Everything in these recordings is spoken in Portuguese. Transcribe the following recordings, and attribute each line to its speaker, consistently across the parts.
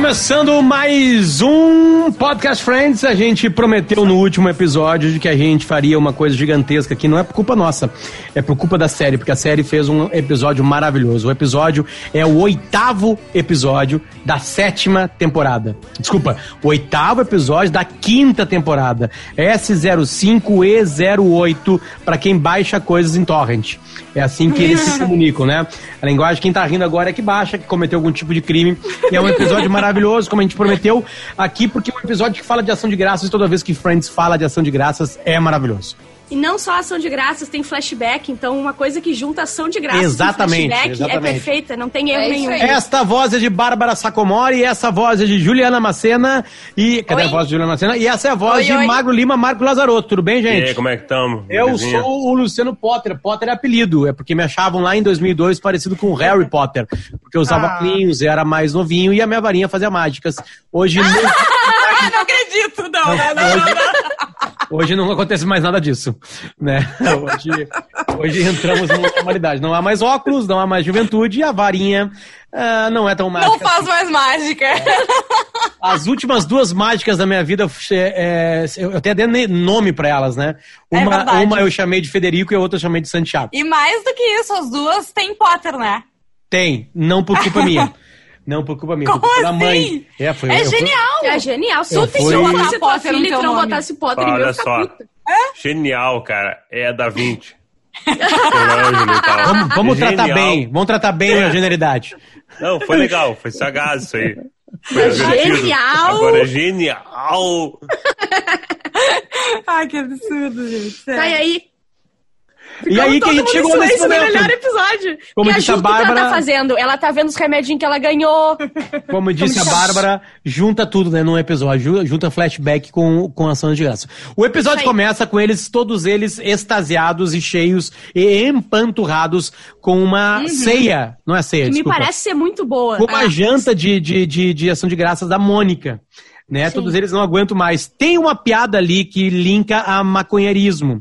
Speaker 1: Começando mais um Podcast Friends, a gente prometeu no último episódio de que a gente faria uma coisa gigantesca que não é por culpa nossa, é por culpa da série, porque a série fez um episódio maravilhoso. O episódio é o oitavo episódio da sétima temporada. Desculpa, o oitavo episódio da quinta temporada. S05E08 para quem baixa coisas em torrent. É assim que eles se comunicam, né? A linguagem, quem tá rindo agora é que baixa, que cometeu algum tipo de crime. E é um episódio maravilhoso, como a gente prometeu aqui, porque é um episódio que fala de ação de graças e toda vez que Friends fala de ação de graças é maravilhoso.
Speaker 2: E não só ação de graças, tem flashback, então uma coisa que junta ação de graças
Speaker 1: Exatamente,
Speaker 2: com flashback
Speaker 1: exatamente.
Speaker 2: é perfeita, não tem erro
Speaker 3: É
Speaker 2: nenhum.
Speaker 1: Esta voz é de Bárbara Sacomori, e essa voz é de Juliana Macena e... Cadê
Speaker 3: Oi.
Speaker 1: a voz de Juliana Macena? E essa é a voz
Speaker 3: Oi,
Speaker 1: de
Speaker 3: oi.
Speaker 1: Magro Lima, Marco Lazarotto. Tudo bem,
Speaker 4: E
Speaker 1: gente?
Speaker 4: aí, como é que estamos?
Speaker 1: Eu sou o Luciano Potter. Potter é apelido. É porque me achavam lá em 2002 parecido com o Harry Potter. Porque eu usava
Speaker 3: Ah.
Speaker 1: era mais novinho e a minha varinha fazia mágicas. Hoje não,
Speaker 3: Ah, não acredito, não, não, não, não, não.
Speaker 1: Hoje não acontece mais nada disso. Né? Hoje, hoje entramos numa normalidade. Não há mais óculos, não há mais juventude e a varinha ah, não é tão mágica.
Speaker 3: Não faz mais mágica.
Speaker 1: As últimas duas mágicas da minha vida, é, é, eu até dei nome pra elas, né?
Speaker 3: É
Speaker 1: Uma,
Speaker 3: verdade.
Speaker 1: uma eu chamei de Federico e a outra eu chamei de Santiago.
Speaker 3: E mais do que isso, as duas têm Potter, né?
Speaker 1: Tem, não por culpa minha. Não por culpa minha, por culpa da
Speaker 3: assim?
Speaker 1: mãe. É, foi,
Speaker 3: É
Speaker 1: eu fui-
Speaker 3: genial.
Speaker 2: É genial. Se
Speaker 1: Eu
Speaker 2: tu
Speaker 1: fui-
Speaker 2: tua
Speaker 3: Potter
Speaker 2: filha e tu não botasse Potter
Speaker 4: Olha
Speaker 2: ia ficar
Speaker 4: só.
Speaker 2: puta.
Speaker 4: Genial, cara. É da Vinci. Colangelo e tal.
Speaker 1: Vamos, vamos tratar
Speaker 4: Genial.
Speaker 1: bem, vamos tratar bem a generalidade.
Speaker 4: Não, foi legal. Foi sagaz isso aí. Foi
Speaker 2: Genial.
Speaker 4: divertido. Agora é genial.
Speaker 3: Ai, que absurdo, gente. sério.
Speaker 2: Tá, e aí?
Speaker 1: E aí que a gente chegou nesse
Speaker 2: Esse é o melhor
Speaker 1: momento.
Speaker 2: episódio.
Speaker 1: Como
Speaker 2: e a
Speaker 1: disse a
Speaker 2: Ju, que ela
Speaker 1: Bárbara-
Speaker 2: tá fazendo? Ela tá vendo os remedinhos que ela ganhou.
Speaker 1: Como disse a? Bárbara, junta tudo, né, num episódio, ju- junta flashback com, com ação de graça. O episódio começa com eles, todos eles extasiados e cheios e empanturrados com uma ceia, não é ceia,
Speaker 2: Uhum. Que me
Speaker 1: desculpa.
Speaker 2: parece ser muito boa.
Speaker 1: com uma
Speaker 2: Ah,
Speaker 1: janta de, de, de, de ação de graças da Mônica. Né?
Speaker 2: Sim.
Speaker 1: Todos eles não aguentam mais. Tem uma piada ali que linka a maconheirismo,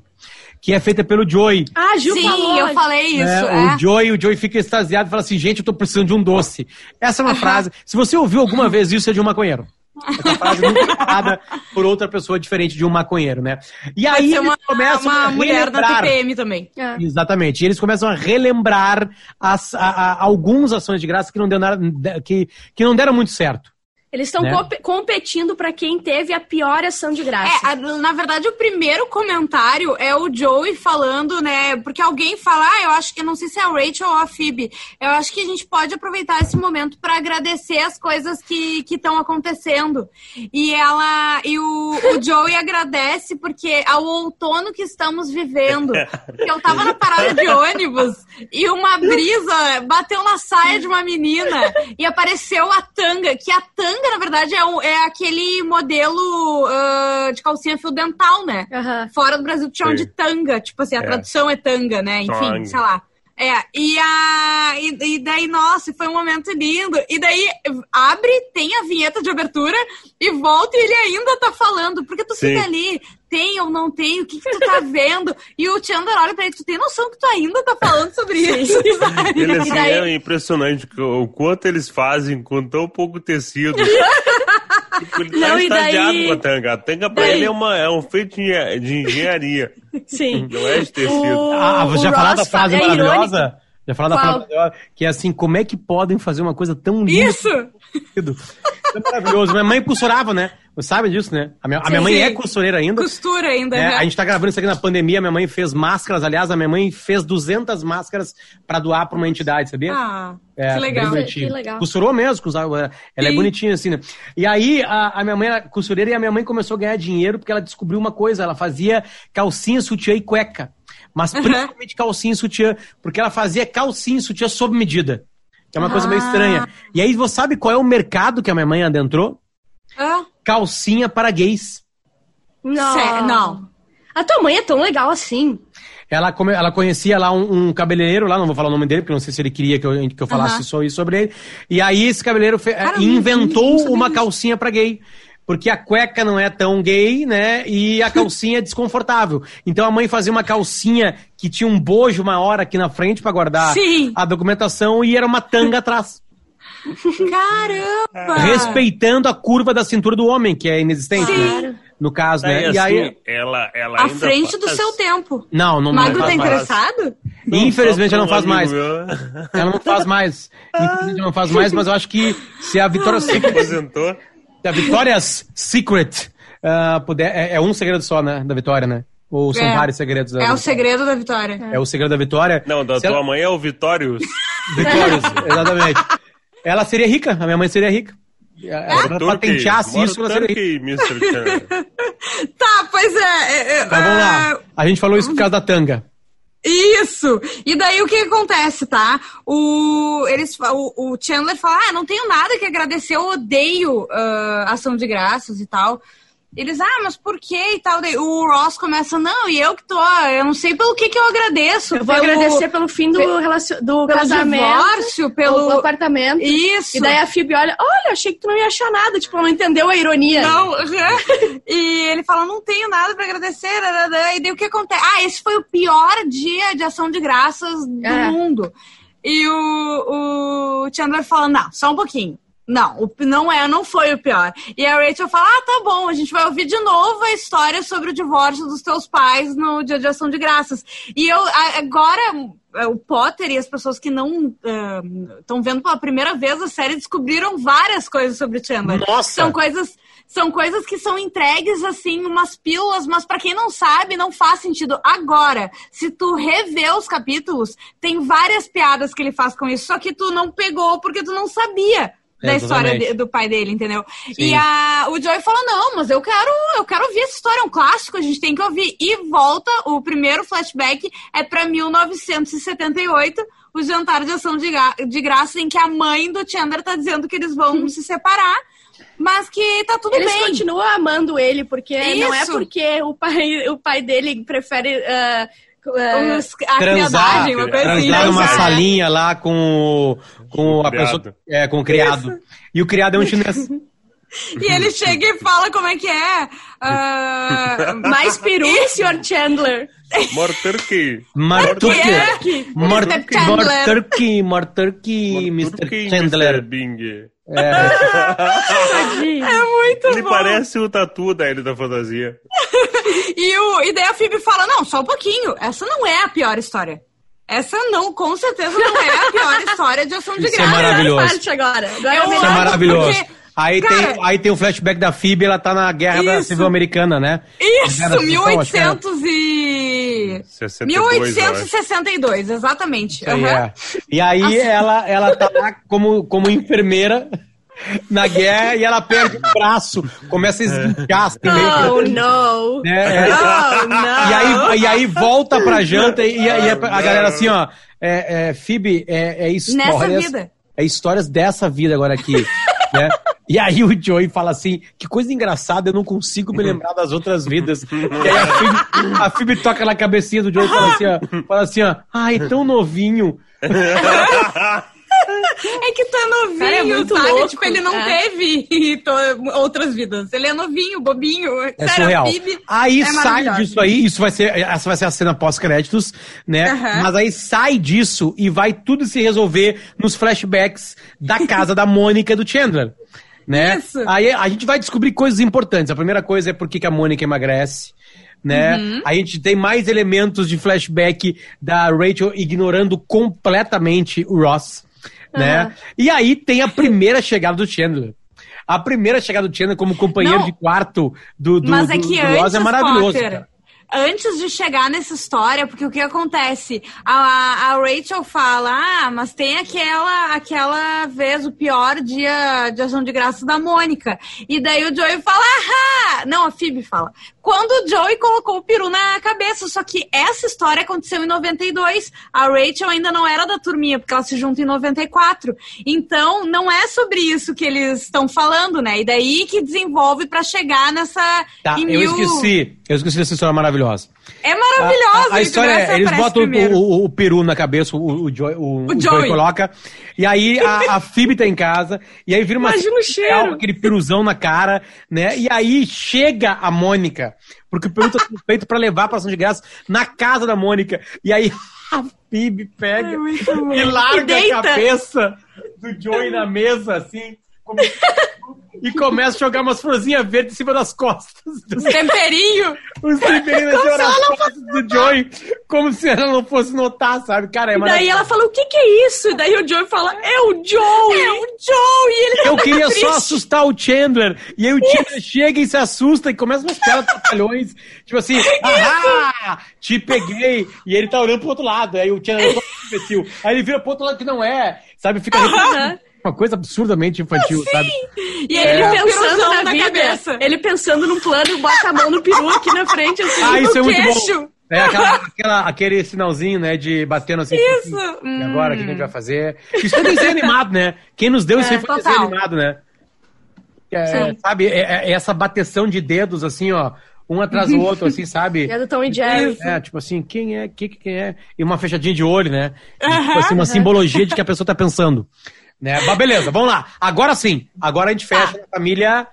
Speaker 1: que é feita pelo Joey.
Speaker 2: Ah, Ju
Speaker 3: Sim,
Speaker 2: falou.
Speaker 3: eu falei isso.
Speaker 1: né?
Speaker 3: é.
Speaker 1: O Joey, o Joey fica extasiado e fala assim, gente, eu tô precisando de um doce. Essa é uma frase. Se você ouviu alguma vez isso, é de um maconheiro. Essa frase nunca falada por outra pessoa diferente de um maconheiro, né? E aí
Speaker 3: ser
Speaker 1: eles
Speaker 3: uma,
Speaker 1: começam
Speaker 3: uma
Speaker 1: a
Speaker 3: mulher da. TPM também.
Speaker 2: É.
Speaker 1: Exatamente. E eles começam a relembrar as, a, a, algumas ações de graça que não, deram, que, que não deram muito certo.
Speaker 2: Eles estão
Speaker 1: Né?
Speaker 2: competindo pra quem teve a pior ação de graça.
Speaker 3: É, a- na verdade, o primeiro comentário é o Joey falando, né? Porque alguém fala, ah, eu acho que não sei se é a Rachel ou a Phoebe. Eu acho que a gente pode aproveitar esse momento para agradecer as coisas que estão acontecendo. E ela e o, o Joey agradece porque ao outono que estamos vivendo. Porque eu tava na parada de ônibus e uma brisa bateu na saia de uma menina e apareceu a tanga, que a tanga, na verdade, é, um- é aquele modelo ah, de calcinha fio dental, né? Fora do Brasil chamam
Speaker 4: Sim.
Speaker 3: de tanga, tipo assim, a
Speaker 4: É.
Speaker 3: tradução é tanga, né? Enfim,
Speaker 4: Tanga.
Speaker 3: sei lá. É, e, a, e, e daí, nossa, foi um momento lindo. E daí abre, tem a vinheta de abertura e volta e ele ainda tá falando. Porque tu
Speaker 4: Sim.
Speaker 3: fica ali, tem ou não tem, o que, que tu tá vendo? E o Chandler olha pra ele, tu tem noção que tu ainda tá falando sobre isso? sabe?
Speaker 4: Ele
Speaker 3: E
Speaker 4: assim,
Speaker 3: daí-
Speaker 4: é impressionante o quanto eles fazem com tão pouco tecido. Tipo, ele tá
Speaker 2: Não, e daí-
Speaker 4: extasiado com a tanga. A tanga pra
Speaker 2: daí-
Speaker 4: ele é, uma, é um feito de engenharia.
Speaker 2: Sim.
Speaker 4: Não é de tecido.
Speaker 2: O-
Speaker 1: Ah, você já falou da frase
Speaker 2: é
Speaker 1: maravilhosa?
Speaker 2: irônico.
Speaker 1: Já falou da maravilhosa? Que é assim, como é que podem fazer uma coisa tão linda?
Speaker 3: Isso!
Speaker 1: É maravilhoso. Minha mãe costurava, né? Você sabe disso, né? A minha, a minha mãe
Speaker 3: sim.
Speaker 1: é costureira ainda.
Speaker 3: Costura ainda,
Speaker 1: É,
Speaker 3: né?
Speaker 1: a gente tá gravando isso aqui na pandemia, minha mãe fez máscaras, aliás, a minha mãe fez 200 máscaras pra doar pra uma entidade, sabia?
Speaker 3: Ah,
Speaker 1: É,
Speaker 3: que legal.
Speaker 2: Que legal.
Speaker 1: Costurou mesmo, costurava- ela é
Speaker 3: Sim.
Speaker 1: bonitinha assim, né? E aí, a, a minha mãe era costureira e a minha mãe começou a ganhar dinheiro porque ela descobriu uma coisa, ela fazia calcinha, sutiã e cueca. Mas principalmente calcinha e sutiã, porque ela fazia calcinha e sutiã sob medida. Que é uma coisa meio
Speaker 3: Ah.
Speaker 1: estranha. E aí, você sabe qual é o mercado que a minha mãe adentrou?
Speaker 3: Ah,
Speaker 1: Calcinha para gays.
Speaker 2: Não.
Speaker 3: Não.
Speaker 2: A tua mãe é tão legal assim.
Speaker 1: Ela, come- ela conhecia lá um, um cabeleireiro lá, não vou falar o nome dele, porque não sei se ele queria que eu, que eu falasse só isso sobre ele. E aí esse cabeleireiro fe-
Speaker 3: Cara,
Speaker 1: inventou uma calcinha pra gay. Porque a cueca não é tão gay, né? E a calcinha é desconfortável. Então a mãe fazia uma calcinha que tinha um bojo maior aqui na frente pra guardar
Speaker 3: Sim.
Speaker 1: a documentação e era uma tanga atrás.
Speaker 3: Caramba!
Speaker 1: Respeitando a curva da cintura do homem, que é inexistente, né? No caso,
Speaker 4: Daí,
Speaker 1: né? E
Speaker 4: assim,
Speaker 1: aí.
Speaker 4: ela, ela
Speaker 3: À
Speaker 4: ainda
Speaker 3: frente do
Speaker 4: faz-
Speaker 3: seu tempo.
Speaker 1: Não, não, não
Speaker 3: Magro
Speaker 1: faz
Speaker 3: tá
Speaker 1: mais.
Speaker 3: interessado?
Speaker 4: Não,
Speaker 1: Infelizmente ela não faz mais.
Speaker 4: meu.
Speaker 1: Ela não faz mais. Infelizmente ela não faz mais, mas eu acho que se a Vitória Secret,
Speaker 4: Aposentou.
Speaker 1: Se a Victoria's Secret ah, puder. É, é um segredo só, né? Da Vitória, né? Ou são
Speaker 3: É.
Speaker 1: vários segredos da
Speaker 3: É o segredo da vitória.
Speaker 1: É o segredo da Vitória.
Speaker 4: Não, da
Speaker 1: Se
Speaker 4: tua
Speaker 1: ela-
Speaker 4: mãe é o Vitórios.
Speaker 1: Vitórias, exatamente. Ela seria rica, a minha mãe seria rica. Ela
Speaker 4: Turkey.
Speaker 1: patenteasse isso, ela seria rica.
Speaker 3: Tá, pois é. é, é,
Speaker 1: Então vamos lá. A gente falou isso por causa da tanga.
Speaker 3: Isso! E daí o que acontece, tá? O, eles, o, o Chandler fala: Ah, não tenho nada que agradecer, eu odeio ah, ação de graças e tal. Eles, ah, mas por quê e tal? Daí o Ross começa, não, e eu que tô, eu não sei pelo que que eu agradeço.
Speaker 2: Eu vou
Speaker 3: pelo,
Speaker 2: agradecer pelo fim do, relacion... do
Speaker 3: pelo
Speaker 2: casamento,
Speaker 3: divórcio,
Speaker 2: pelo apartamento.
Speaker 3: Isso!
Speaker 2: E daí a Phoebe olha, olha, achei que tu não ia achar nada. Tipo, ela não entendeu a ironia.
Speaker 3: Não, e ele fala, não tenho nada pra agradecer. E daí o que acontece? Ah, esse foi o pior dia de ação de graças do
Speaker 2: É.
Speaker 3: mundo. E o, o Chandler fala, não, só um pouquinho. Não, o- não é, não foi o pior. E a Rachel fala, ah, tá bom, a gente vai ouvir de novo a história sobre o divórcio dos teus pais no dia de ação de graças. E eu, agora, é, o Potter e as pessoas que não estão vendo pela primeira vez a série descobriram várias coisas sobre o Chandler.
Speaker 1: Nossa!
Speaker 3: São coisas são coisas que são entregues assim, umas pílulas, mas pra quem não sabe, não faz sentido. Agora, se tu rever os capítulos, tem várias piadas que ele faz com isso, só que tu não pegou porque tu não sabia da história de- do pai dele, entendeu?
Speaker 1: Sim.
Speaker 3: E a, o Joey falou: não, mas eu quero, eu quero ouvir essa história, é um clássico, a gente tem que ouvir. E volta, o primeiro flashback é pra 1978, o jantar de ação de, gra- de graça, em que a mãe do Chandler tá dizendo que eles vão se separar, mas que tá tudo
Speaker 2: Eles
Speaker 3: bem.
Speaker 2: continuam amando ele, porque não é
Speaker 3: Isso.
Speaker 2: porque o pai, o pai dele prefere. ah,
Speaker 3: Os- a
Speaker 1: Transar,
Speaker 3: criadagem, uma coisa assim.
Speaker 1: transar numa
Speaker 3: transar.
Speaker 1: salinha lá com, com a pessoa. É, com o criado. E o criado é um chinês.
Speaker 3: E ele chega e fala como é que é. ah,
Speaker 2: mais peru, Sr. Chandler.
Speaker 4: More Turkey.
Speaker 1: Marturkey.
Speaker 3: é?
Speaker 1: Marturkey,
Speaker 3: Chandler.
Speaker 1: Marturkey, Marturkey,
Speaker 4: More
Speaker 1: Mr.
Speaker 4: Turkey,
Speaker 1: Chandler.
Speaker 4: Mr. Bing.
Speaker 2: Tadinho.
Speaker 3: É muito
Speaker 4: Ele
Speaker 3: bom.
Speaker 4: parece o tatu da Ilha da Fantasia.
Speaker 3: E, o, e daí a Phoebe fala: não, só um pouquinho. Essa não é a pior história. Essa não, com certeza não é a pior história de ação de
Speaker 1: Isso é
Speaker 3: graça.
Speaker 1: maravilhoso.
Speaker 2: parte agora. Agora
Speaker 3: Eu
Speaker 2: é
Speaker 1: Isso é maravilhoso.
Speaker 3: porque-
Speaker 1: Aí,
Speaker 3: Cara-
Speaker 1: tem, aí tem o flashback da Phoebe, ela tá na guerra da
Speaker 3: Isso.
Speaker 1: civil americana, né?
Speaker 3: Isso,
Speaker 1: era.
Speaker 3: 1800 e...
Speaker 4: 62, eu acho.
Speaker 3: 1862, exatamente.
Speaker 1: Isso aí,
Speaker 3: Aham.
Speaker 1: é. E aí ela, ela tá lá como, como enfermeira na guerra e ela perde o braço, começa a esguinchar assim, meio
Speaker 2: Oh, não.
Speaker 1: né? É.
Speaker 3: Oh, não.
Speaker 1: E aí, e aí volta pra janta e, e aí a, a galera assim, ó, é, é, Phoebe, é, é histórias...
Speaker 3: Nessa vida.
Speaker 1: É histórias dessa vida agora aqui, né? E aí o Joey fala assim, que coisa engraçada, eu não consigo me lembrar das outras vidas. E aí a Phoebe, a Phoebe toca na cabecinha do Joey e fala assim, ó, fala assim, ó, ai, tão novinho.
Speaker 3: É que tá novinho,
Speaker 2: Cara, é muito
Speaker 3: sabe?
Speaker 2: louco.
Speaker 3: Tipo, ele não
Speaker 2: É.
Speaker 3: teve outras vidas. Ele é novinho, bobinho.
Speaker 1: É
Speaker 3: Sério,
Speaker 1: surreal. Aí
Speaker 3: é
Speaker 1: sai disso aí, isso vai ser, essa vai ser a cena pós-créditos, né? Mas aí sai disso e vai tudo se resolver nos flashbacks da casa da Mônica e do Chandler. Né?
Speaker 3: Isso.
Speaker 1: Aí a gente vai descobrir coisas importantes. A primeira coisa é por que que a Mônica emagrece. Né?
Speaker 3: Uhum.
Speaker 1: A gente tem mais elementos de flashback da Rachel ignorando completamente o Ross. Né?
Speaker 2: Aham.
Speaker 1: E aí tem a primeira chegada do Chandler. A primeira chegada do Chandler como companheiro
Speaker 3: Não.
Speaker 1: de quarto do, do,
Speaker 3: Mas é
Speaker 1: do-
Speaker 3: que
Speaker 1: do Ross
Speaker 3: antes,
Speaker 1: é maravilhoso.
Speaker 3: Potter,
Speaker 1: cara.
Speaker 3: antes de chegar nessa história, porque o que acontece? A, a Rachel fala, ah, mas tem aquela, aquela vez, o pior dia de ação de graça da Mônica. E daí o Joey fala, ah, não, a Phoebe fala. Quando o Joey colocou o peru na cabeça, só que essa história aconteceu em 92. A Rachel ainda não era da turminha, porque ela se junta em 94. Então, não é sobre isso que eles estão falando, né? E daí que desenvolve pra chegar nessa.
Speaker 1: Tá, eu
Speaker 3: mil-
Speaker 1: esqueci. Eu esqueci dessa história maravilhosa.
Speaker 3: É maravilhosa.
Speaker 1: A, a, história
Speaker 3: essa
Speaker 1: é, eles botam o, o, o peru na cabeça, o, o, Joey, o, o Joey
Speaker 3: Joey.
Speaker 1: coloca. E aí a, a Phoebe tá em casa. E aí vira uma
Speaker 2: Imagina o cheiro.
Speaker 1: aquele peruzão na cara, né? E aí chega a Mônica. Porque o peru tá sendo feito pra levar pra ação de graça na casa da Mônica. E aí a Phoebe pega
Speaker 3: É
Speaker 1: e larga
Speaker 3: E
Speaker 1: a cabeça do Joey na mesa, assim, como- e começa a jogar umas florzinhas verdes em cima das costas. Do...
Speaker 3: Temperinho.
Speaker 1: Os temperinhos em cima das costas do Joey, como se ela não fosse notar, sabe? Cara, é
Speaker 2: E daí ela fala, o que que é isso? E daí o Joey fala, é o Joey!
Speaker 3: É o Joe e ele
Speaker 1: Eu
Speaker 3: tá
Speaker 1: queria
Speaker 3: triste.
Speaker 1: só assustar o Chandler. E aí o Chandler chega e se assusta e começa umas caras trapalhões. Tipo assim, ah, te peguei. E ele tá olhando pro outro lado. Aí o Chandler é imbecil. Aí ele vira pro outro lado que não é. Sabe? Fica
Speaker 2: Aham.
Speaker 1: Uma coisa absurdamente infantil, sabe?
Speaker 2: E aí ele
Speaker 3: É.
Speaker 2: pensando na
Speaker 3: na
Speaker 2: vida,
Speaker 3: cabeça.
Speaker 2: ele pensando num plano e bota a mão no peru aqui na frente, assim,
Speaker 1: Ah, isso é
Speaker 2: no
Speaker 1: muito
Speaker 2: queixo.
Speaker 1: bom. É aquela, aquela- aquele sinalzinho, né, de batendo assim.
Speaker 3: Isso.
Speaker 1: assim,
Speaker 3: Hum.
Speaker 1: E agora, o que a gente vai fazer? Isso é desenho animado, né? Quem nos deu isso
Speaker 3: É,
Speaker 1: aí foi
Speaker 3: total.
Speaker 1: desenho animado, né? É, sabe, é, é essa bateção de dedos, assim, ó, um atrás do outro, assim, sabe?
Speaker 2: É do Tom e Jerry.
Speaker 1: É, tipo assim, quem é, que, que quem é? E uma fechadinha de olho, né? E, tipo assim, uma simbologia de que a pessoa tá pensando. Né? Mas beleza, vamos lá. Agora sim, agora a gente fecha
Speaker 3: Tá.
Speaker 1: a família.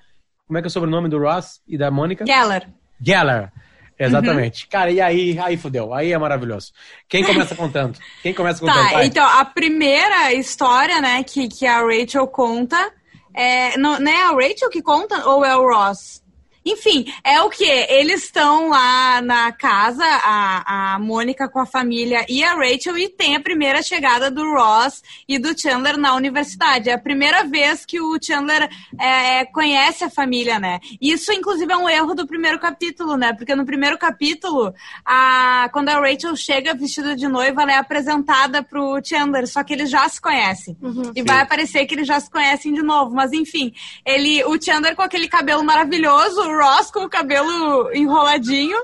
Speaker 1: Como é que é o sobrenome do Ross e da Mônica?
Speaker 3: Geller.
Speaker 1: Geller. Exatamente.
Speaker 3: Uhum.
Speaker 1: Cara, e aí, aí fudeu. Aí é maravilhoso. Quem começa contando? Quem começa contando?
Speaker 3: Tá,
Speaker 1: Vai.
Speaker 3: então a primeira história, né, que, que a Rachel conta, é, não, não é a Rachel que conta ou é o Ross? Enfim, é o que? Eles estão lá na casa, a, a Mônica com a família e a Rachel, e tem a primeira chegada do Ross e do Chandler na universidade. É a primeira vez que o Chandler é, conhece a família, né? Isso, inclusive, é um erro do primeiro capítulo, né? Porque no primeiro capítulo, a, quando a Rachel chega vestida de noiva, ela é apresentada pro Chandler, só que eles já se conhecem. E vai aparecer que eles já se conhecem de novo. Mas enfim, ele, o Chandler com aquele cabelo maravilhoso, o Ross com o cabelo enroladinho.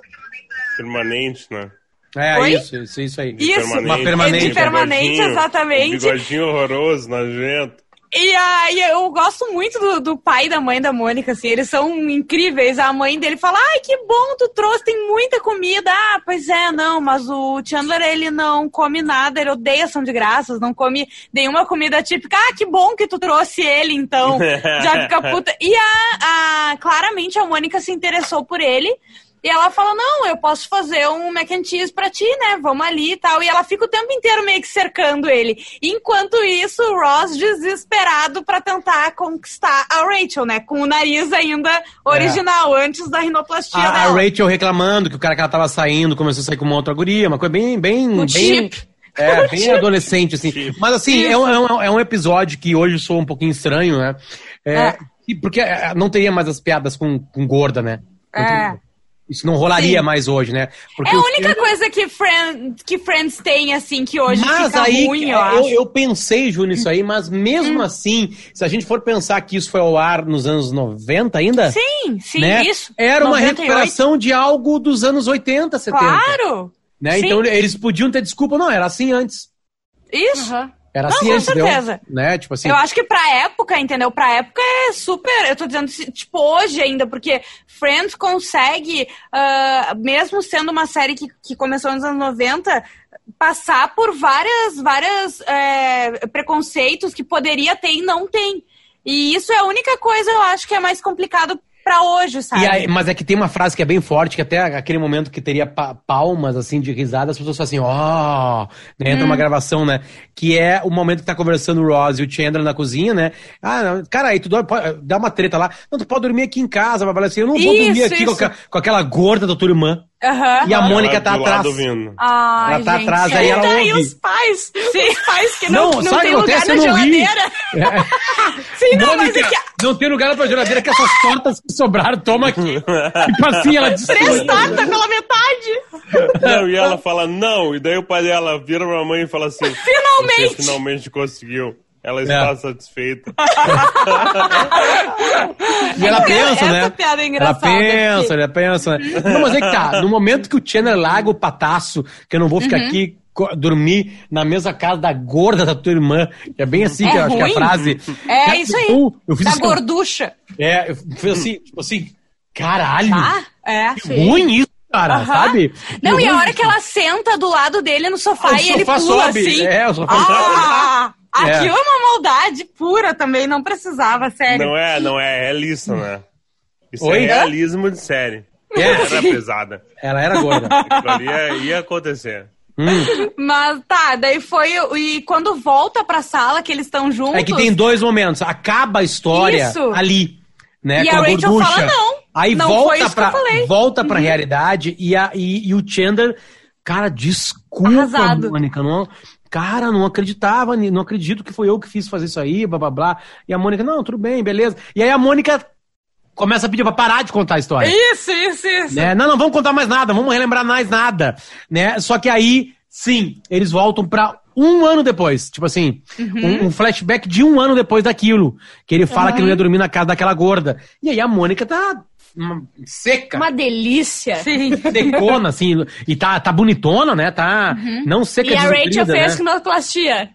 Speaker 4: Permanente, né?
Speaker 1: É,
Speaker 3: Oi?
Speaker 1: isso, isso, isso aí.
Speaker 3: Isso.
Speaker 1: Uma permanente.
Speaker 3: De permanente, exatamente.
Speaker 4: um Bigodinho horroroso, nojento.
Speaker 3: E aí eu gosto muito do, do pai e da mãe da Mônica, assim, eles são incríveis. A mãe dele fala, ai, que bom, tu trouxe, tem muita comida. Ah, pois é, não, mas o Chandler, ele não come nada, ele odeia ação de graças, não come nenhuma comida típica. Ah, que bom que tu trouxe ele, então. Já fica puta. E a, a- claramente a Mônica se interessou por ele. E ela fala, não, eu posso fazer um mac and cheese pra ti, né? Vamos ali e tal. E ela fica o tempo inteiro meio que cercando ele. Enquanto isso, o Ross desesperado pra tentar conquistar a Rachel, né? Com o nariz ainda original, antes da rinoplastia
Speaker 1: A, a
Speaker 3: dela.
Speaker 1: Rachel reclamando que o cara que ela tava saindo começou a sair com uma outra guria, uma coisa bem. bem,
Speaker 3: O
Speaker 1: bem
Speaker 3: chip.
Speaker 1: É, bem adolescente, assim.
Speaker 4: Chip.
Speaker 1: Mas assim, é um, é um- é um episódio que hoje soa um pouquinho estranho, né? É,
Speaker 3: É.
Speaker 1: e Porque é, não teria mais as piadas com, com gorda, né? Não
Speaker 3: É.
Speaker 1: Isso não rolaria
Speaker 3: Sim.
Speaker 1: mais hoje, né? Porque
Speaker 3: É a única
Speaker 1: filme-
Speaker 3: coisa que, Friend, que Friends tem, assim, que hoje
Speaker 1: Mas
Speaker 3: fica
Speaker 1: aí,
Speaker 3: ruim, eu,
Speaker 1: eu,
Speaker 3: acho. Hum.
Speaker 1: eu pensei, Ju, nisso aí, mas mesmo assim, se a gente for pensar que isso foi ao ar nos anos 90 ainda,
Speaker 3: Sim, sim,
Speaker 1: né?
Speaker 3: isso.
Speaker 1: Era uma
Speaker 3: 98.
Speaker 1: recuperação de algo dos anos 80, 70.
Speaker 3: Claro!
Speaker 1: Né?
Speaker 3: Sim.
Speaker 1: Então eles podiam ter desculpa, não, era assim antes.
Speaker 3: Isso.
Speaker 1: Era
Speaker 3: Não,
Speaker 1: assim
Speaker 3: com certeza.
Speaker 1: Né? Tipo assim,
Speaker 3: Eu acho que pra época, entendeu? Pra época é super. Eu tô dizendo, tipo, hoje ainda, porque Friends consegue, ah, mesmo sendo uma série que, que começou nos anos 90, passar por várias, várias é, preconceitos que poderia ter e não tem. E isso é a única coisa, eu acho, que é mais complicado pra hoje, sabe?
Speaker 1: Aí- mas é que tem uma frase que é bem forte, que até aquele momento que teria pa- palmas, assim, de risada, as pessoas falam assim, ó, né, entra
Speaker 3: Hum.
Speaker 1: uma gravação, né, que é o momento que tá conversando o Ross e o Chandler na cozinha, né, ah, cara, aí tu pode, dá uma treta lá, não, tu pode dormir aqui em casa, vai falar assim, eu não vou
Speaker 3: Isso,
Speaker 1: dormir aqui com, aquela- com aquela gorda da tua irmã.
Speaker 3: Aham.
Speaker 1: E a Mônica tá atrás.
Speaker 3: Ai,
Speaker 1: Ela tá
Speaker 3: gente.
Speaker 1: atrás, aí ela
Speaker 2: Daí
Speaker 1: ouve.
Speaker 2: os pais,
Speaker 3: Sim.
Speaker 2: os pais que não,
Speaker 1: Não,
Speaker 2: não,
Speaker 1: sabe o
Speaker 2: tem
Speaker 1: que
Speaker 2: lugar na geladeira.
Speaker 3: Sim, não, mas
Speaker 1: Mônica,
Speaker 3: é que
Speaker 1: não tem lugar na tua geladeira que essas tortas que sobraram, toma aqui. tipo assim, ela
Speaker 3: três
Speaker 1: destruiu.
Speaker 3: tortas pela metade.
Speaker 4: Não, e ela fala não, e daí o pai dela vira pra mãe e fala assim:
Speaker 3: Finalmente!
Speaker 4: Finalmente conseguiu. Ela está
Speaker 1: É.
Speaker 4: satisfeita.
Speaker 1: E ela
Speaker 3: Essa
Speaker 1: pensa, né?
Speaker 3: piada é engraçada,
Speaker 1: Ela pensa, ela pensa. né? Não, mas é que tá. No momento que o Chandler larga o pataço, que eu não vou ficar
Speaker 3: Uhum.
Speaker 1: aqui dormir na mesma casa da gorda da tua irmã. que É bem assim que
Speaker 3: É
Speaker 1: eu acho que é a frase.
Speaker 3: É
Speaker 1: Cara,
Speaker 3: isso aí.
Speaker 1: Eu, eu fiz
Speaker 3: da
Speaker 1: assim,
Speaker 3: gorducha.
Speaker 1: É, eu fiz assim, tipo assim, caralho.
Speaker 3: Ah, é.
Speaker 1: que ruim isso, cara, sabe?
Speaker 3: Não,
Speaker 1: Que
Speaker 3: e a hora que ela senta do lado dele no sofá
Speaker 1: Ah,
Speaker 3: e ele
Speaker 1: sofá
Speaker 3: pula
Speaker 1: sobe.
Speaker 3: assim.
Speaker 1: É, o sofá
Speaker 3: ah,
Speaker 1: sobe. É.
Speaker 3: Aquilo é uma maldade pura também, não precisava, sério.
Speaker 4: Não é, não é realista, né? Isso
Speaker 1: Oi?
Speaker 4: é realismo de série.
Speaker 1: É.
Speaker 4: Era pesada.
Speaker 1: Ela era gorda.
Speaker 4: Aquilo ali ia, ia acontecer.
Speaker 1: Hum.
Speaker 3: Mas tá, daí foi. E quando volta pra sala, que eles estão juntos.
Speaker 1: É que tem dois momentos. Acaba a história
Speaker 3: Isso.
Speaker 1: ali, né?
Speaker 3: E
Speaker 1: com
Speaker 3: a Rachel
Speaker 1: gorducha.
Speaker 3: fala, "Não,
Speaker 1: Aí
Speaker 3: não
Speaker 1: volta pra,
Speaker 3: falei." Uhum.
Speaker 1: volta pra realidade e, a, e, e o Chandler, cara, desculpa,
Speaker 3: Arrasado.
Speaker 1: Mônica, não. Cara, não acreditava, não acredito que foi eu que fiz fazer isso aí, blá blá blá. E a Mônica, não, tudo bem, beleza. E aí a Mônica começa a pedir pra parar de contar a história.
Speaker 3: Isso, isso, isso.
Speaker 1: né? Não, não vamos contar mais nada, vamos relembrar mais nada, né? Só que aí, sim, eles voltam pra um ano depois, tipo assim, um, um flashback de um ano depois daquilo, que ele fala que não ia dormir na casa daquela gorda. E aí a Mônica tá hum, seca,
Speaker 2: Uma delícia.
Speaker 3: Sim.
Speaker 1: secona, assim, e tá, tá bonitona, né? Tá não seca
Speaker 2: E a Rachel fez
Speaker 1: né?
Speaker 2: rinoplastia.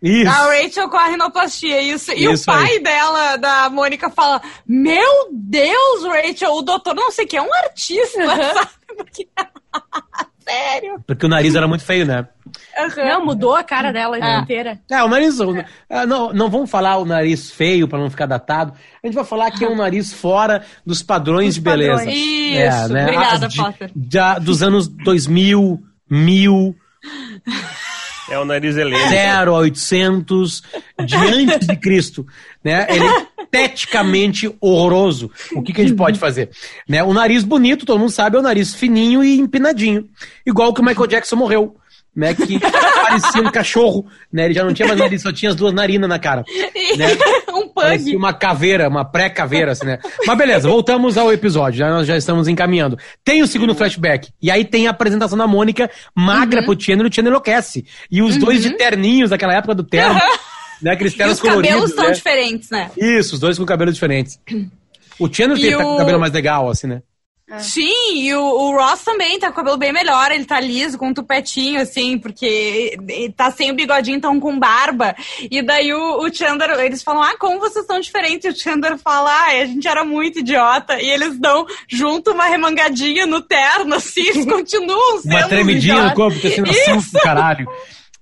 Speaker 1: Isso.
Speaker 3: A Rachel com a rinoplastia, isso. E
Speaker 1: Isso
Speaker 3: o pai
Speaker 1: aí.
Speaker 3: dela, da Mônica, fala: Meu Deus, Rachel, o doutor não sei o que, é um artista, sabe? Porque... Sério?
Speaker 1: Porque o nariz era muito feio, né?
Speaker 3: Aham.
Speaker 2: Não, mudou a cara dela
Speaker 3: Ah.
Speaker 2: inteira.
Speaker 1: É, o nariz. é, não, não vamos falar o nariz feio pra não ficar datado. A gente vai falar que é um nariz fora dos padrões
Speaker 2: Dos
Speaker 1: de beleza.
Speaker 2: padrões.
Speaker 3: Isso, obrigada,
Speaker 1: Ah, de-
Speaker 3: Potter.
Speaker 1: da- dos anos 2000, 1000,
Speaker 4: É o nariz helênico.
Speaker 1: 0 a 800, de antes de Cristo. Né? Ele é esteticamente horroroso. O que, que a gente pode fazer? Né? O nariz bonito, todo mundo sabe, é o nariz fininho e empinadinho. Igual que o Michael Jackson morreu. Né, que parecia um cachorro, né? Ele já não tinha mais nariz, só tinha as duas narinas na cara. Né?
Speaker 3: um
Speaker 1: Parecia
Speaker 3: pug.
Speaker 1: uma caveira, uma pré-caveira, assim, né? Mas beleza, voltamos ao episódio, já, nós já estamos encaminhando. Tem o segundo flashback, e aí tem a apresentação da Mônica magra pro Chandler, e o Chandler enlouquece. E os dois de terninhos, daquela época do terno, né? Aqueles ternos
Speaker 3: os cabelos
Speaker 1: coloridos,
Speaker 3: estão
Speaker 1: né?
Speaker 3: diferentes, né?
Speaker 1: Isso, os dois com cabelos diferentes. O Chandler tem, tá o- cabelo mais legal, assim, né?
Speaker 3: Sim, e o, o Ross também tá com o cabelo bem melhor, ele tá liso, com um tupetinho, assim, porque tá sem o bigodinho, então com barba. E daí o, o Chandler, eles falam, ah, como vocês são diferentes? E o Chandler fala, ah, a gente era muito idiota. E eles dão junto uma remangadinha no terno, assim, eles continuam sendo
Speaker 1: Uma tremidinha no
Speaker 3: idiotas.
Speaker 1: corpo, tecendo assim do caralho.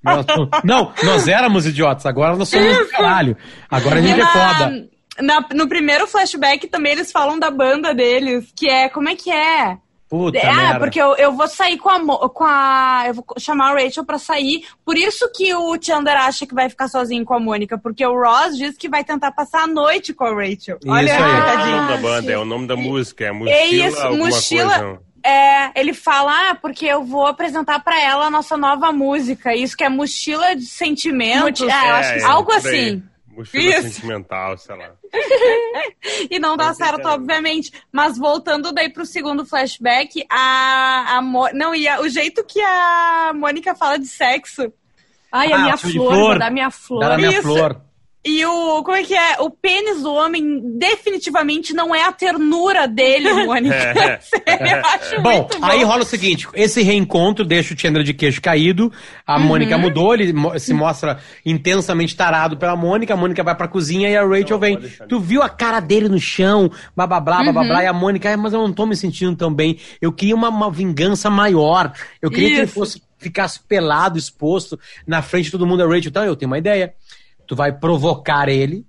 Speaker 1: Nós- Não, nós éramos idiotas, agora nós somos do caralho. Agora a
Speaker 3: E
Speaker 1: gente é
Speaker 3: na-
Speaker 1: foda.
Speaker 3: Na- no primeiro flashback também eles falam da banda deles, que é, como é que é?
Speaker 1: Puta
Speaker 3: ah,
Speaker 1: merda.
Speaker 3: porque eu, eu vou sair com a, com a. Eu vou chamar a Rachel pra sair. Por isso que o Chandler acha que vai ficar sozinho com a Mônica. Porque o Ross diz que vai tentar passar a noite com a Rachel. Olha
Speaker 1: Isso
Speaker 4: Não
Speaker 1: aí.
Speaker 4: é o nome da
Speaker 2: Ah,
Speaker 4: banda, é o nome da música, é mochila,
Speaker 3: É isso, mochila.
Speaker 4: coisa.
Speaker 3: É, ele fala, ah, porque eu vou apresentar pra ela a nossa nova música. Isso que é mochila de sentimentos.
Speaker 2: Mochi- ah, eu acho que sim.
Speaker 3: algo assim.
Speaker 4: Mochila
Speaker 3: Isso.
Speaker 4: sentimental, sei lá.
Speaker 3: E não dá certo,
Speaker 4: então-
Speaker 3: obviamente. Mas voltando daí pro segundo flashback, a, a Mo- não, e a- o jeito que a Mônica fala de sexo.
Speaker 2: Ai, a
Speaker 1: Ah,
Speaker 2: minha
Speaker 1: flor
Speaker 2: dar minha flor.
Speaker 1: Dá na minha
Speaker 3: Isso.
Speaker 1: flor.
Speaker 3: E o. Como é que é? O pênis do homem definitivamente não é a ternura dele, Mônica.
Speaker 4: É.
Speaker 3: Sério, eu acho
Speaker 1: Bom,
Speaker 3: muito bom.
Speaker 1: aí rola o seguinte: esse reencontro deixa o Chandler de queixo caído, a
Speaker 3: Uhum.
Speaker 1: Mônica mudou, ele se mostra intensamente tarado pela Mônica, a Mônica vai pra cozinha e a Rachel vem. Tu viu a cara dele no chão, blá blá blá blá blá,
Speaker 3: Uhum.
Speaker 1: blá, e a Mônica, "Ai, mas eu não tô me sentindo tão bem. Eu queria uma, uma vingança maior. Eu queria que ele
Speaker 3: Isso.
Speaker 1: fosse ficasse pelado, exposto na frente de todo mundo. A Rachel, então eu tenho uma ideia. Tu vai provocar ele,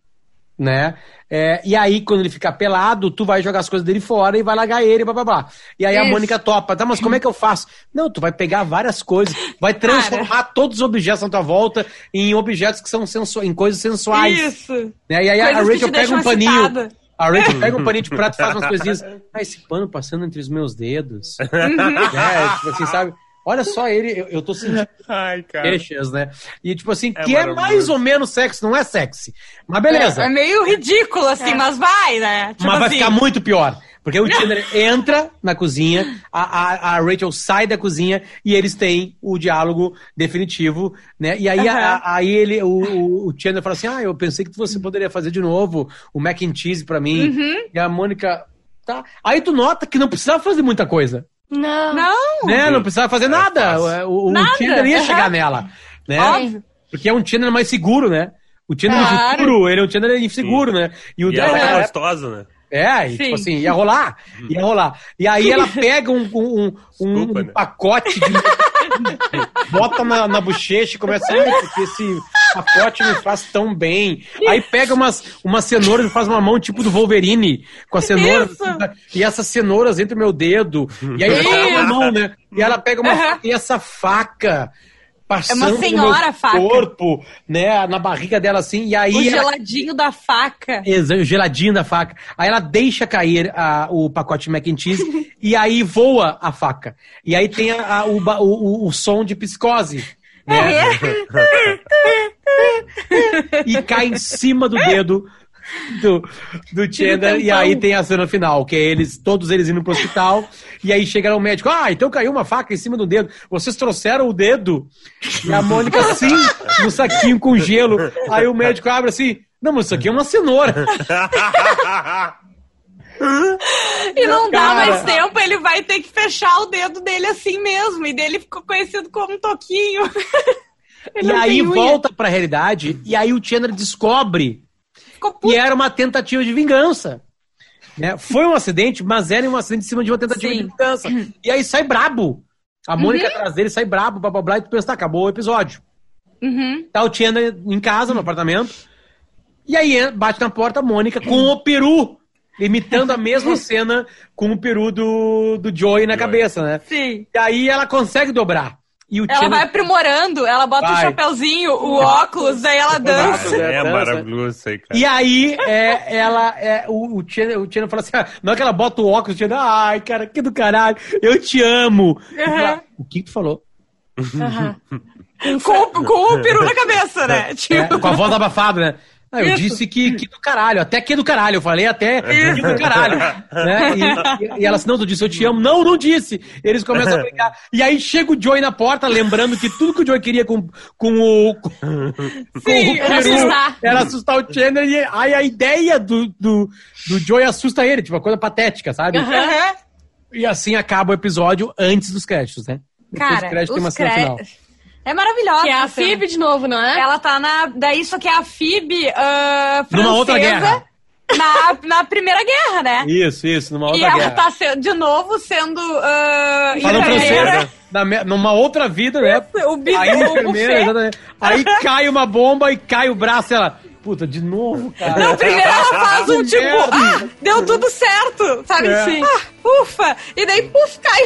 Speaker 1: né? É, e aí, quando ele ficar pelado, tu vai jogar as coisas dele fora e vai largar ele, blá blá blá. E aí a
Speaker 3: Isso.
Speaker 1: Mônica topa, tá, mas como é que eu faço? Não, tu vai pegar várias coisas, vai transformar todos os objetos na tua volta em objetos que são sensu em coisas sensuais.
Speaker 3: Isso.
Speaker 1: Né? E aí a
Speaker 3: Coisas que
Speaker 1: Rachel pega um paninho.
Speaker 3: excitada.
Speaker 1: A Rachel pega um paninho de prato e faz umas coisinhas. Ah, esse pano passando entre os meus dedos. é, tipo assim, sabe? Olha só ele, eu, eu tô sentindo
Speaker 4: Ai, cara.
Speaker 1: queixas, né? E tipo assim,
Speaker 4: É
Speaker 1: que é mais ou menos sexy, não é sexy. Mas beleza.
Speaker 3: É meio ridículo, assim, mas vai, né? Tipo
Speaker 1: Mas vai
Speaker 3: assim,
Speaker 1: ficar muito pior. Porque o Chandler entra na cozinha, a, a, a Rachel sai da cozinha e eles têm o diálogo definitivo, né? E aí, a-
Speaker 3: Aham.
Speaker 1: a- aí ele, o, o- o Chandler fala assim: Ah, eu pensei que você poderia fazer de novo o mac and cheese pra mim.
Speaker 3: Uhum.
Speaker 1: E a Mônica. Tá. Aí tu nota que não precisava fazer muita coisa.
Speaker 2: Não.
Speaker 3: Não,
Speaker 1: Né? Não precisava fazer
Speaker 4: É
Speaker 1: nada.
Speaker 4: fácil.
Speaker 1: O, o,
Speaker 3: Nada.
Speaker 1: o Chandler ia chegar nela. Né?
Speaker 3: Óbvio.
Speaker 1: Porque é um Chandler mais seguro, né? O Chandler
Speaker 3: Claro.
Speaker 1: inseguro, ele é um Chandler inseguro, né? E o
Speaker 4: E
Speaker 1: dela
Speaker 4: é gostosa, né?
Speaker 1: é, e,
Speaker 3: Sim.
Speaker 1: tipo assim, ia rolar, ia rolar. E aí ela pega um, um, um, um
Speaker 4: Desculpa, né?
Speaker 1: pacote de... bota na, na bochecha e começa, ai, porque esse pacote me faz tão bem. Aí pega umas, umas cenouras e faz uma mão tipo do Wolverine, com as cenouras.
Speaker 3: Isso.
Speaker 1: assim, tá? e essas cenouras entre o meu dedo. E aí pega uma mão, né? E ela pega uma
Speaker 3: Aham.
Speaker 1: faca, e essa faca passando no
Speaker 3: senhora
Speaker 1: meu
Speaker 3: faca.
Speaker 1: corpo, né? Na barriga dela assim. E aí.
Speaker 3: O
Speaker 1: ela-
Speaker 3: geladinho da faca.
Speaker 1: Exa- o geladinho da faca. Aí ela deixa cair a- o pacote mac and cheese e aí voa a faca. E aí tem a- a- o, o- o- o som de psicose. Né? e cai em cima do dedo do, do Chandler. E aí tem a cena final, que é eles, todos eles indo pro hospital. E aí chega o médico, ah, então caiu uma faca em cima do dedo. Vocês trouxeram o dedo? E a Mônica, sim, no saquinho com gelo. Aí o médico abre assim, não, mas isso aqui é uma cenoura.
Speaker 3: E não dá
Speaker 1: Cara.
Speaker 3: mais tempo, ele vai ter que fechar o dedo dele assim mesmo. E dele ficou conhecido como um toquinho.
Speaker 1: E aí volta pra realidade, e aí o Chandler descobre
Speaker 3: Ficou puto.
Speaker 1: era uma tentativa de vingança. Né? Foi um acidente, mas era um acidente em cima de uma tentativa
Speaker 3: Sim.
Speaker 1: de vingança. E aí sai brabo. A Mônica
Speaker 3: Uhum.
Speaker 1: atrás dele sai brabo, blá blá blá, e tu pensa, tá, acabou o episódio.
Speaker 3: Uhum.
Speaker 1: Tá o Chandler em casa, no apartamento. E aí bate na porta a Mônica com o peru, imitando a mesma cena com o peru do, do Joey na cabeça, né?
Speaker 3: Sim.
Speaker 1: E aí ela consegue dobrar. E o
Speaker 3: Ela
Speaker 1: Chandler-
Speaker 3: vai aprimorando, ela bota o
Speaker 1: Vai.
Speaker 3: chapéuzinho, o óculos, daí ela dança.
Speaker 4: É maravilhoso isso aí, cara.
Speaker 1: E aí, é, ela, é, o, o Chandler, o fala assim, ah, na hora que ela bota o óculos, o Chandler, ai, cara, que do caralho, eu te amo. E fala, o que que tu falou?
Speaker 3: Com, o- com o peru na cabeça, né?
Speaker 1: É,
Speaker 3: Tipo,
Speaker 1: com a voz abafada, né? Ah, eu disse que, que do caralho, até que do caralho, eu falei até que do caralho. Né? E, e- e ela assim, não, tu disse, eu te amo. Não, não disse. Eles começam a brigar. E aí chega o Joey na porta, lembrando que tudo que o Joey queria com, com o. Com, com
Speaker 3: Sim,
Speaker 1: o
Speaker 3: era
Speaker 1: peru
Speaker 3: assustar.
Speaker 1: era assustar o Chandler. E aí a ideia do, do, do Joey assusta ele, tipo, uma coisa patética, sabe? E assim acaba o episódio antes dos créditos, né? Depois
Speaker 3: Cara,
Speaker 1: dos créditos tem uma
Speaker 3: os
Speaker 1: cena
Speaker 3: cré-
Speaker 1: final.
Speaker 3: É maravilhosa.
Speaker 2: Que é a. Phoebe de novo, não é?
Speaker 3: Ela tá na. Daí isso aqui é a Phoebe ah, francesa.
Speaker 1: Numa outra guerra.
Speaker 3: Na, na Primeira Guerra, né?
Speaker 1: Isso, isso, numa outra
Speaker 3: e ela
Speaker 1: guerra.
Speaker 3: tá se- de novo sendo. ah,
Speaker 1: Falando francês, na numa outra vida, né?
Speaker 3: O bico,
Speaker 1: Aí,
Speaker 3: o buffet.
Speaker 1: exatamente. Aí cai uma bomba e cai o braço e ela. Puta, de novo, cara.
Speaker 3: Não, primeiro ela faz um tipo, ah, deu tudo certo, sabe?
Speaker 1: É.
Speaker 3: Sim. Ah, ufa! E daí, puf, cai.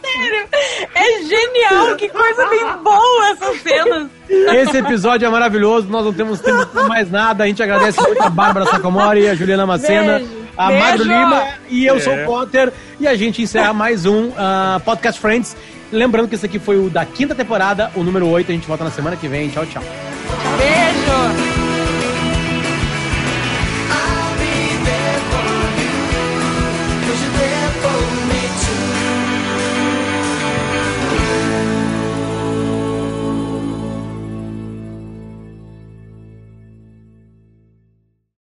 Speaker 3: Sério, é genial, que coisa bem boa essas cenas.
Speaker 1: Esse episódio é maravilhoso, nós não temos tempo mais nada. A gente agradece muito a Bárbara Sacomori, a Juliana Macena,
Speaker 2: Beijo.
Speaker 1: a. Magro Lima e eu
Speaker 4: É.
Speaker 1: sou o Potter. E a gente encerra mais um ah, Podcast Friends. Lembrando que esse aqui foi o da quinta temporada, o número 8. A gente volta na semana que vem. Tchau, tchau.
Speaker 3: Beijo!